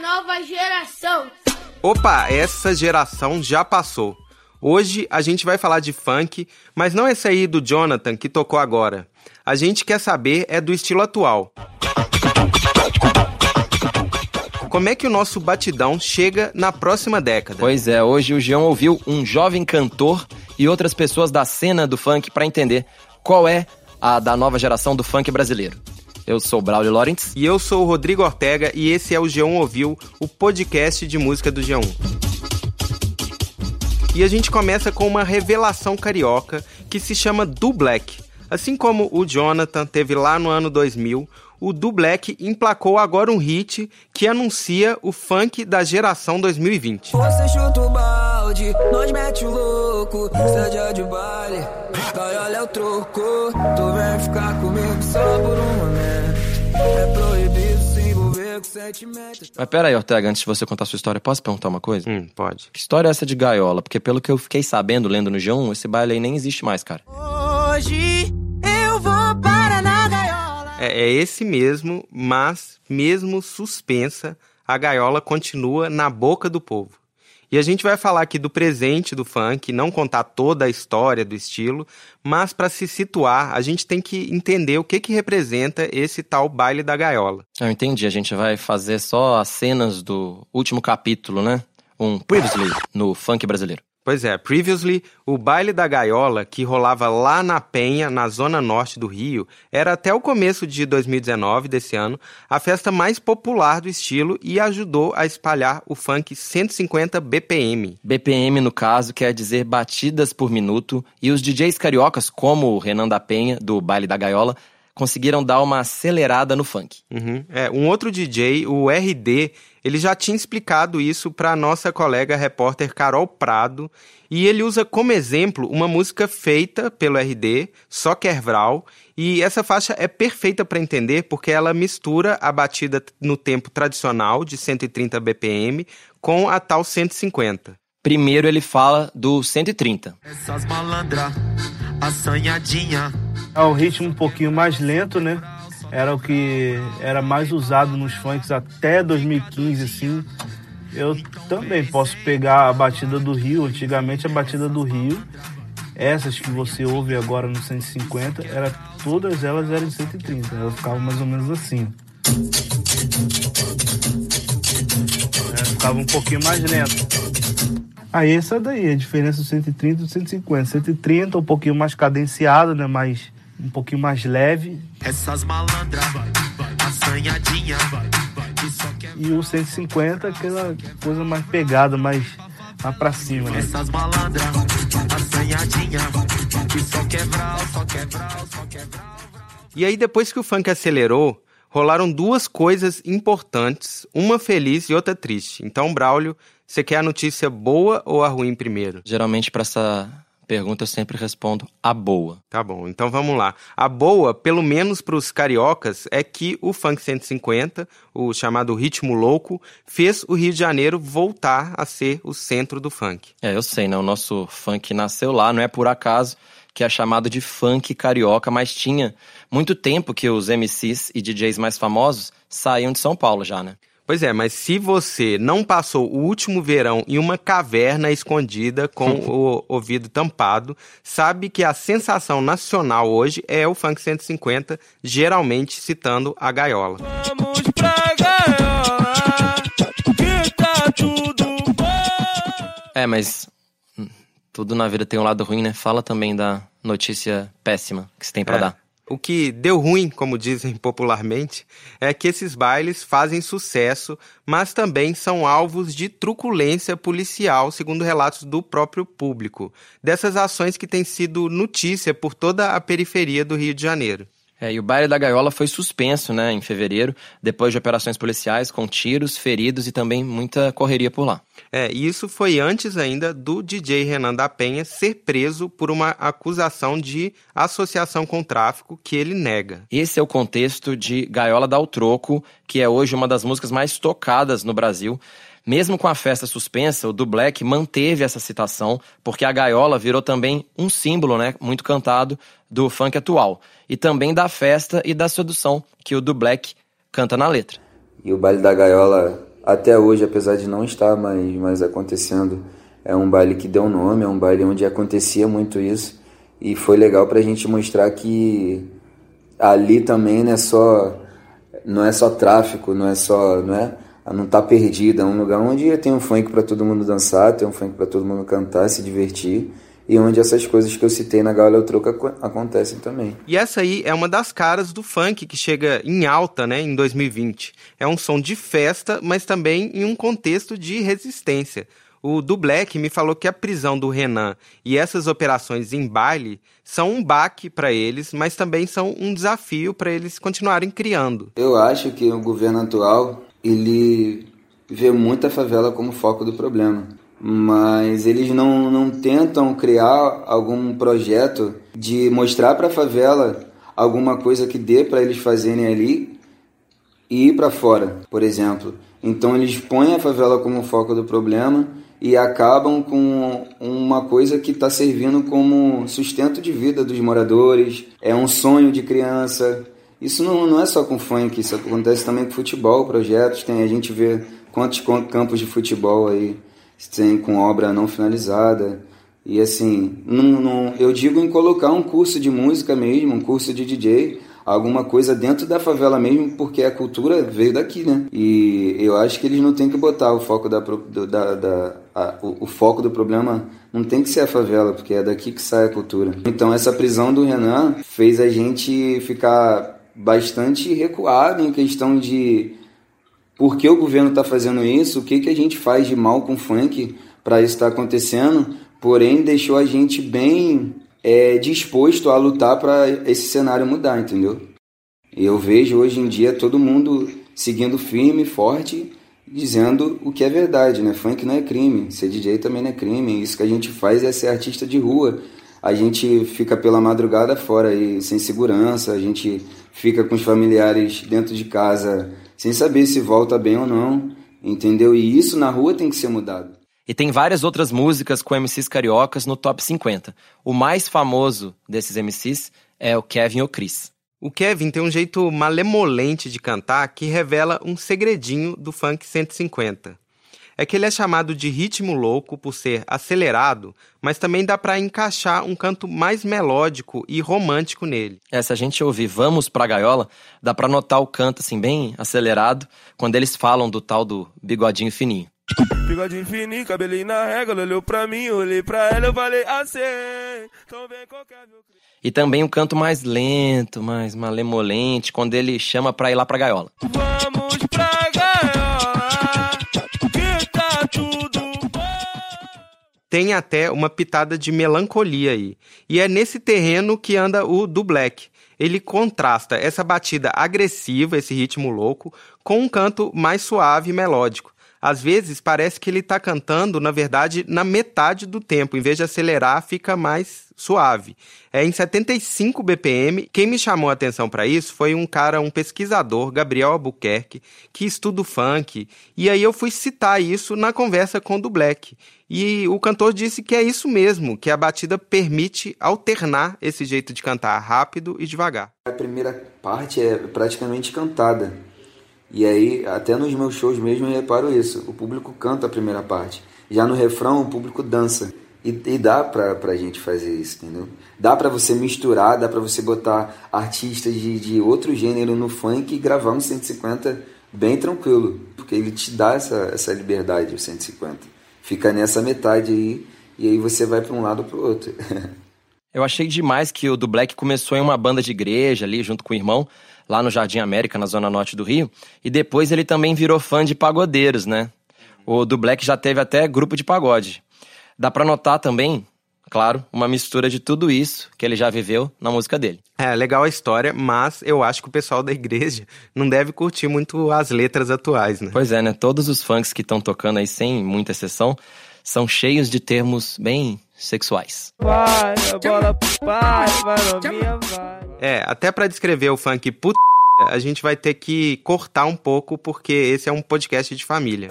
nova geração. Opa, essa geração já passou. Hoje a gente vai falar de funk, mas não esse aí do Jonathan que tocou agora. A gente quer saber é do estilo atual. Como é que o nosso batidão chega na próxima década? Pois é, hoje o Jean ouviu um jovem cantor e outras pessoas da cena do funk para entender qual é a da nova geração do funk brasileiro. Eu sou o Braulio Lawrence. E eu sou o Rodrigo Ortega e esse é o G1 Ouviu, o podcast de música do G1. E a gente começa com uma revelação carioca que se chama Do Black. Assim como o Jonathan teve lá no ano 2000, o Do Black emplacou agora um hit que anuncia o funk da geração 2020. Você chuta o balde, nós mete o louco, seja de baile, olha é o troco, tu vem ficar comigo só por um momento, Mas pera aí, Ortega, antes de você contar a sua história, posso perguntar uma coisa? Hum, pode. Que história é essa de gaiola? Porque pelo que eu fiquei sabendo lendo no G1, esse baile aí nem existe mais, cara. Hoje eu vou para na gaiola. É, é esse mesmo, mas mesmo suspensa, a gaiola continua na boca do povo. E a gente vai falar aqui do presente do funk, não contar toda a história do estilo, mas para se situar, a gente tem que entender o que que representa esse tal baile da gaiola. Eu entendi, a gente vai fazer só as cenas do último capítulo, né? Um previously no funk brasileiro. Pois é, previously, o baile da gaiola, que rolava lá na Penha, na zona norte do Rio, era até o começo de 2019, desse ano, a festa mais popular do estilo e ajudou a espalhar o funk 150 BPM. BPM, no caso, quer dizer batidas por minuto, e os DJs cariocas, como o Renan da Penha, do Baile da Gaiola, conseguiram dar uma acelerada no funk. Uhum. É, um outro DJ, o RD, ele já tinha explicado isso para nossa colega repórter Carol Prado, e ele usa como exemplo uma música feita pelo RD, Soccer Vral, e essa faixa é perfeita para entender porque ela mistura a batida no tempo tradicional de 130 BPM com a tal 150. Primeiro ele fala do 130. Essas malandra, assanhadinha. É um ritmo um pouquinho mais lento, né? Era o que era mais usado nos funks até 2015, assim. Eu também posso pegar a batida do Rio, antigamente a batida do Rio, essas que você ouve agora no 150, era, todas elas eram em 130, elas ficavam mais ou menos assim. É, ficava um pouquinho mais lento. Aí essa daí, a diferença do 130 e do 150. 130 um pouquinho mais cadenciado, né? Mais, um pouquinho mais leve. Essas malandra, assanhadinha. Que só quer E o 150, aquela coisa mais pegada, mais, mais pra cima, né? essas malandra, assanhadinha. Que só quebral, só quebral, só quebral. E aí, depois que o funk acelerou, rolaram duas coisas importantes, uma feliz e outra triste. Então, Braulio, você quer a notícia boa ou a ruim primeiro? Geralmente para essa pergunta eu sempre respondo a boa. Tá bom, então vamos lá. A boa, pelo menos para os cariocas, é que o Funk 150, o chamado ritmo louco, fez o Rio de Janeiro voltar a ser o centro do funk. É, eu sei, né? O nosso funk nasceu lá, não é por acaso que é chamado de funk carioca, mas tinha muito tempo que os MCs e DJs mais famosos saíam de São Paulo já, né? Pois é, mas se você não passou o último verão em uma caverna escondida com o ouvido tampado, sabe que a sensação nacional hoje é o Funk 150, geralmente citando a gaiola. Vamos pra gaiola, que tá tudo bom. É, mas hum, tudo na vida tem um lado ruim, né? Fala também da notícia péssima que você tem pra É. dar. O que deu ruim, como dizem popularmente, é que esses bailes fazem sucesso, mas também são alvos de truculência policial, segundo relatos do próprio público, dessas ações que têm sido notícia por toda a periferia do Rio de Janeiro. É, e o baile da gaiola foi suspenso, né, em fevereiro, depois de operações policiais com tiros, feridos e também muita correria por lá. É, e isso foi antes ainda do DJ Renan da Penha ser preso por uma acusação de associação com tráfico que ele nega. Esse é o contexto de Gaiola Dá o Troco, que é hoje uma das músicas mais tocadas no Brasil. Mesmo com a festa suspensa, o Do Black manteve essa citação, porque a gaiola virou também um símbolo, né, muito cantado do funk atual, e também da festa e da sedução que o Do Black canta na letra. E o baile da gaiola até hoje, apesar de não estar mais, mais acontecendo, é um baile que deu nome, é um baile onde acontecia muito isso. E foi legal para a gente mostrar que ali também não é só não é só tráfico, não é só, não é, não tá perdida, é um lugar onde tem um funk para todo mundo dançar, tem um funk para todo mundo cantar, se divertir e onde essas coisas que eu citei na Gaula Troca acontecem também. E essa aí é uma das caras do funk que chega em alta, né, em 2020. É um som de festa, mas também em um contexto de resistência. O do Black me falou que a prisão do Renan e essas operações em baile são um baque para eles, mas também são um desafio para eles continuarem criando. Eu acho que o governo atual ele vê muita favela como foco do problema, mas eles não, não tentam criar algum projeto de mostrar para a favela alguma coisa que dê para eles fazerem ali e ir para fora, por exemplo. Então eles põem a favela como foco do problema e acabam com uma coisa que está servindo como sustento de vida dos moradores, é um sonho de criança. Isso não, não é só com funk, isso acontece também com futebol, projetos, tem a gente vê quantos campos de futebol aí tem com obra não finalizada. E assim, não, não, eu digo em colocar um curso de música mesmo, um curso de DJ, alguma coisa dentro da favela mesmo, porque a cultura veio daqui, né? E eu acho que eles não têm que botar o foco da, da, da a, o, o, foco do problema não tem que ser a favela, porque é daqui que sai a cultura. Então essa prisão do Renan fez a gente ficar bastante recuado em questão de por que o governo está fazendo isso, o que, que a gente faz de mal com o funk para isso estar tá acontecendo, porém deixou a gente bem é, disposto a lutar para esse cenário mudar, entendeu? Eu vejo hoje em dia todo mundo seguindo firme, forte, dizendo o que é verdade, né? Funk não é crime, ser DJ também não é crime. Isso que a gente faz é ser artista de rua. A gente fica pela madrugada fora e sem segurança, a gente fica com os familiares dentro de casa sem saber se volta bem ou não, entendeu? E isso na rua tem que ser mudado. E tem várias outras músicas com MCs cariocas no top 50. O mais famoso desses MCs é o Kevin O'Chris. O Kevin tem um jeito malemolente de cantar que revela um segredinho do funk 150. É que ele é chamado de ritmo louco por ser acelerado, mas também dá para encaixar um canto mais melódico e romântico nele. É, se a gente ouvir Vamos pra Gaiola, dá para notar o canto assim bem acelerado quando eles falam do tal do bigodinho fininho. Bigodinho fininho, cabelinho na régua, olhou pra mim, olhei pra ela, eu falei assim, então vem qualquer... E também um canto mais lento, mais malemolente, quando ele chama pra ir lá pra gaiola. Vamos pra Tem até uma pitada de melancolia aí. E é nesse terreno que anda o do Black. Ele contrasta essa batida agressiva, esse ritmo louco, com um canto mais suave e melódico às vezes parece que ele está cantando, na verdade, na metade do tempo. Em vez de acelerar, fica mais suave. É em 75 BPM. Quem me chamou a atenção para isso foi um cara, um pesquisador, Gabriel Albuquerque, que estuda o funk. E aí eu fui citar isso na conversa com o do. E o cantor disse que é isso mesmo, que a batida permite alternar esse jeito de cantar rápido e devagar. A primeira parte é praticamente cantada. E aí, até nos meus shows mesmo, eu reparo isso. O público canta a primeira parte. Já no refrão, o público dança. E, e dá pra, pra gente fazer isso, entendeu? Dá pra você misturar, dá pra você botar artistas de, de outro gênero no funk e gravar um 150 bem tranquilo. Porque ele te dá essa, essa liberdade, o 150. Fica nessa metade aí, e aí você vai pra um lado ou pro outro. eu achei demais que o do Black começou em uma banda de igreja ali, junto com o irmão lá no Jardim América, na zona norte do Rio. E depois ele também virou fã de pagodeiros, né? O do Black já teve até grupo de pagode. Dá pra notar também, claro, uma mistura de tudo isso que ele já viveu na música dele. É, legal a história, mas eu acho que o pessoal da igreja não deve curtir muito as letras atuais, né? Pois é, né? Todos os funks que estão tocando aí, sem muita exceção, são cheios de termos bem sexuais. Vai, a bola vai, novinha, vai. É, até para descrever o funk put a gente vai ter que cortar um pouco porque esse é um podcast de família.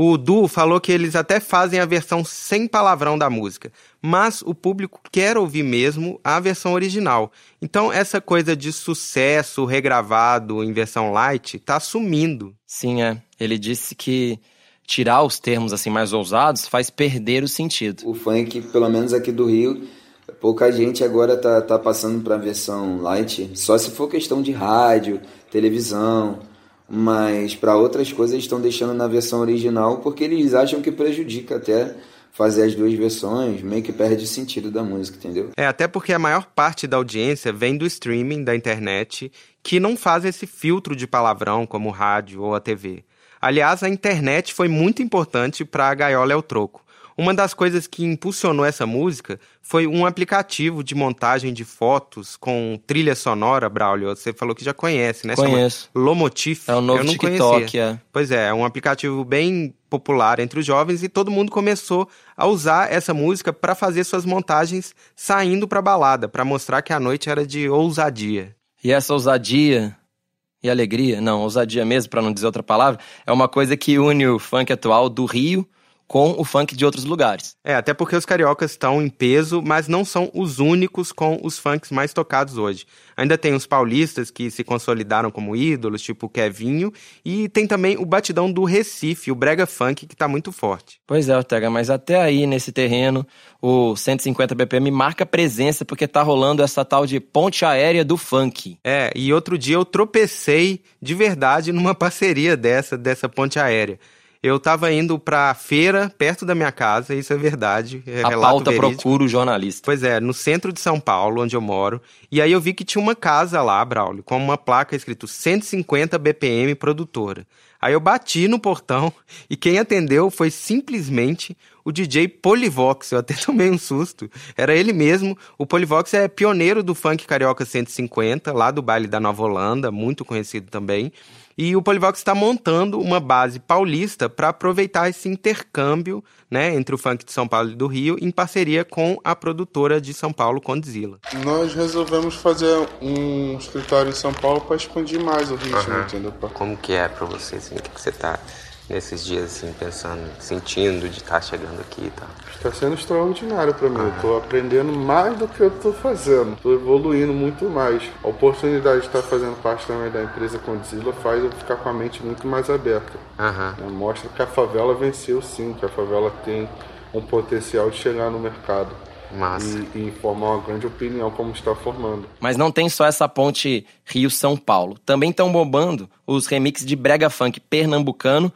O Du falou que eles até fazem a versão sem palavrão da música, mas o público quer ouvir mesmo a versão original. Então essa coisa de sucesso regravado em versão light tá sumindo. Sim, é. Ele disse que tirar os termos assim mais ousados faz perder o sentido. O funk, pelo menos aqui do Rio, pouca gente agora tá, tá passando para a versão light, só se for questão de rádio, televisão mas para outras coisas estão deixando na versão original porque eles acham que prejudica até fazer as duas versões, meio que perde o sentido da música, entendeu? É, até porque a maior parte da audiência vem do streaming, da internet, que não faz esse filtro de palavrão como o rádio ou a TV. Aliás, a internet foi muito importante para a Gaiola é o Troco. Uma das coisas que impulsionou essa música foi um aplicativo de montagem de fotos com trilha sonora, Braulio. Você falou que já conhece, né? Conheço. Lomotif. É o novo Eu não TikTok, conhecia. é. Pois é, é um aplicativo bem popular entre os jovens e todo mundo começou a usar essa música para fazer suas montagens saindo para balada, para mostrar que a noite era de ousadia. E essa ousadia e alegria, não, ousadia mesmo, para não dizer outra palavra, é uma coisa que une o funk atual do Rio com o funk de outros lugares. É, até porque os cariocas estão em peso, mas não são os únicos com os funks mais tocados hoje. Ainda tem os paulistas que se consolidaram como ídolos, tipo o Kevinho, e tem também o batidão do Recife, o brega funk, que tá muito forte. Pois é, Ortega, mas até aí nesse terreno, o 150 BPM marca presença porque tá rolando essa tal de ponte aérea do funk. É, e outro dia eu tropecei de verdade numa parceria dessa, dessa ponte aérea. Eu tava indo pra feira perto da minha casa, isso é verdade. É A pauta verídico. procura o jornalista. Pois é, no centro de São Paulo, onde eu moro. E aí eu vi que tinha uma casa lá, Braulio, com uma placa escrito 150 BPM produtora. Aí eu bati no portão e quem atendeu foi simplesmente o DJ Polivox. Eu até tomei um susto. Era ele mesmo. O Polivox é pioneiro do funk carioca 150, lá do baile da Nova Holanda, muito conhecido também. E o Polivox está montando uma base paulista para aproveitar esse intercâmbio né, entre o funk de São Paulo e do Rio, em parceria com a produtora de São Paulo, Condzilla. Nós resolvemos fazer um escritório em São Paulo para expandir mais o ritmo, entendeu? Pra- Como que é pra você, assim, o que que você tá nesses dias, assim, pensando, sentindo de estar chegando aqui e tal? Está sendo extraordinário para mim. Eu tô aprendendo mais do que eu tô fazendo. Tô evoluindo muito mais. A oportunidade de estar fazendo parte também da empresa Condzilla faz eu ficar com a mente muito mais aberta. Aham. né? Mostra que a favela venceu sim, que a favela tem um potencial de chegar no mercado. Massa. E, e formar uma grande opinião como está formando. Mas não tem só essa ponte Rio-São Paulo. Também estão bombando os remixes de brega funk pernambucano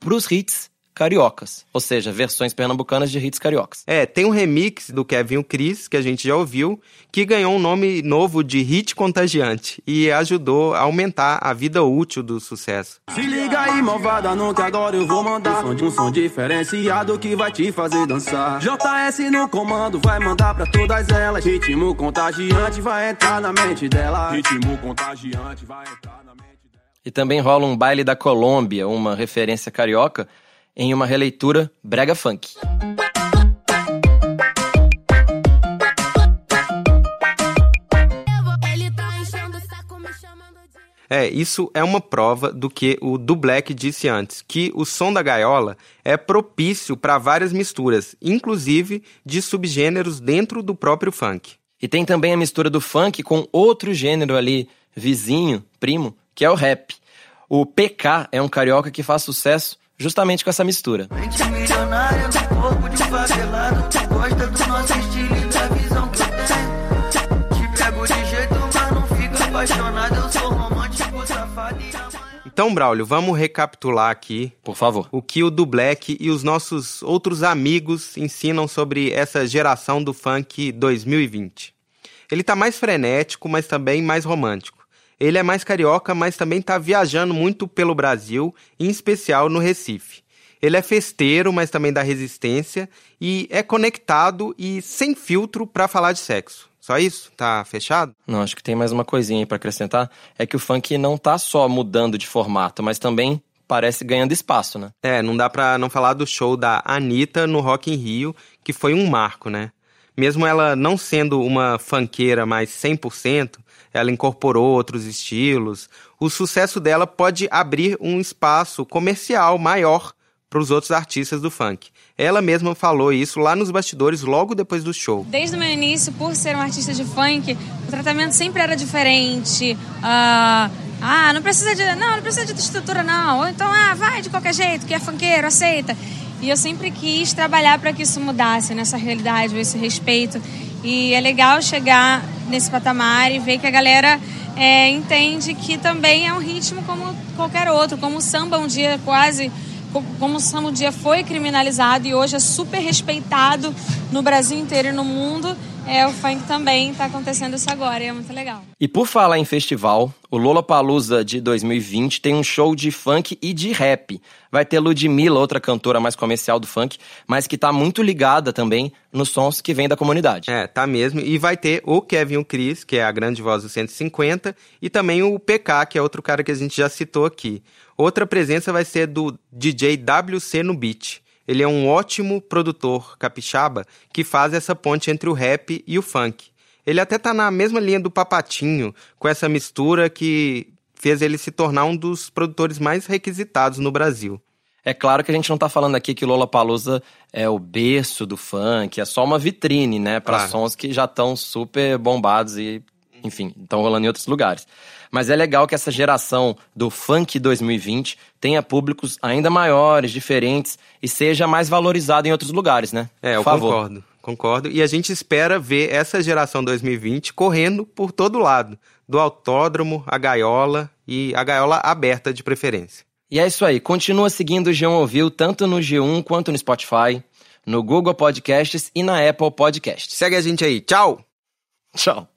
pros hits cariocas. Ou seja, versões pernambucanas de hits cariocas. É, tem um remix do Kevin Cris, que a gente já ouviu, que ganhou um nome novo de Hit Contagiante e ajudou a aumentar a vida útil do sucesso. Se liga aí, malvada, não que agora eu vou mandar um som, um som diferenciado que vai te fazer dançar. JS no comando vai mandar pra todas elas. Ritmo contagiante vai entrar na mente dela. Ritmo contagiante vai entrar na mente dela. E também rola um baile da Colômbia, uma referência carioca, em uma releitura brega funk. É, isso é uma prova do que o Du Black disse antes, que o som da gaiola é propício para várias misturas, inclusive de subgêneros dentro do próprio funk. E tem também a mistura do funk com outro gênero ali, vizinho, primo, que é o rap. O PK é um carioca que faz sucesso justamente com essa mistura. Do e amante. Então, Braulio, vamos recapitular aqui Por favor. o que o Du Black e os nossos outros amigos ensinam sobre essa geração do funk 2020. Ele tá mais frenético, mas também mais romântico. Ele é mais carioca, mas também tá viajando muito pelo Brasil, em especial no Recife. Ele é festeiro, mas também dá resistência e é conectado e sem filtro para falar de sexo. Só isso? Tá fechado? Não, acho que tem mais uma coisinha aí pra acrescentar. É que o funk não tá só mudando de formato, mas também parece ganhando espaço, né? É, não dá pra não falar do show da Anitta no Rock in Rio, que foi um marco, né? Mesmo ela não sendo uma funkeira mais 100%, ela incorporou outros estilos. O sucesso dela pode abrir um espaço comercial maior para os outros artistas do funk. Ela mesma falou isso lá nos bastidores logo depois do show. Desde o meu início, por ser um artista de funk, o tratamento sempre era diferente. Ah, ah, não precisa de. Não, não precisa de estrutura, não. Ou então, ah, vai de qualquer jeito, que é funkeiro, aceita. E eu sempre quis trabalhar para que isso mudasse nessa realidade, esse respeito. E é legal chegar nesse patamar e ver que a galera é, entende que também é um ritmo como qualquer outro, como o samba um dia quase como o samba um dia foi criminalizado e hoje é super respeitado no Brasil inteiro e no mundo, é, o funk também está acontecendo isso agora e é muito legal. E por falar em festival, o Lollapalooza de 2020 tem um show de funk e de rap. Vai ter Ludmilla, outra cantora mais comercial do funk, mas que tá muito ligada também nos sons que vem da comunidade. É, tá mesmo. E vai ter o Kevin o Chris, que é a grande voz do 150, e também o PK, que é outro cara que a gente já citou aqui. Outra presença vai ser do DJ WC no beat. Ele é um ótimo produtor capixaba que faz essa ponte entre o rap e o funk. Ele até tá na mesma linha do Papatinho, com essa mistura que fez ele se tornar um dos produtores mais requisitados no Brasil. É claro que a gente não tá falando aqui que Lola Palusa é o berço do funk, é só uma vitrine, né, para Claro. sons que já estão super bombados e, enfim, estão rolando em outros lugares. Mas é legal que essa geração do funk 2020 tenha públicos ainda maiores, diferentes e seja mais valorizado em outros lugares, né? É, eu concordo, concordo. E a gente espera ver essa geração 2020 correndo por todo lado, do autódromo, a gaiola e a gaiola aberta de preferência. E é isso aí. Continua seguindo o G1 Ouviu tanto no G1 quanto no Spotify, no Google Podcasts e na Apple Podcasts. Segue a gente aí. Tchau! Tchau.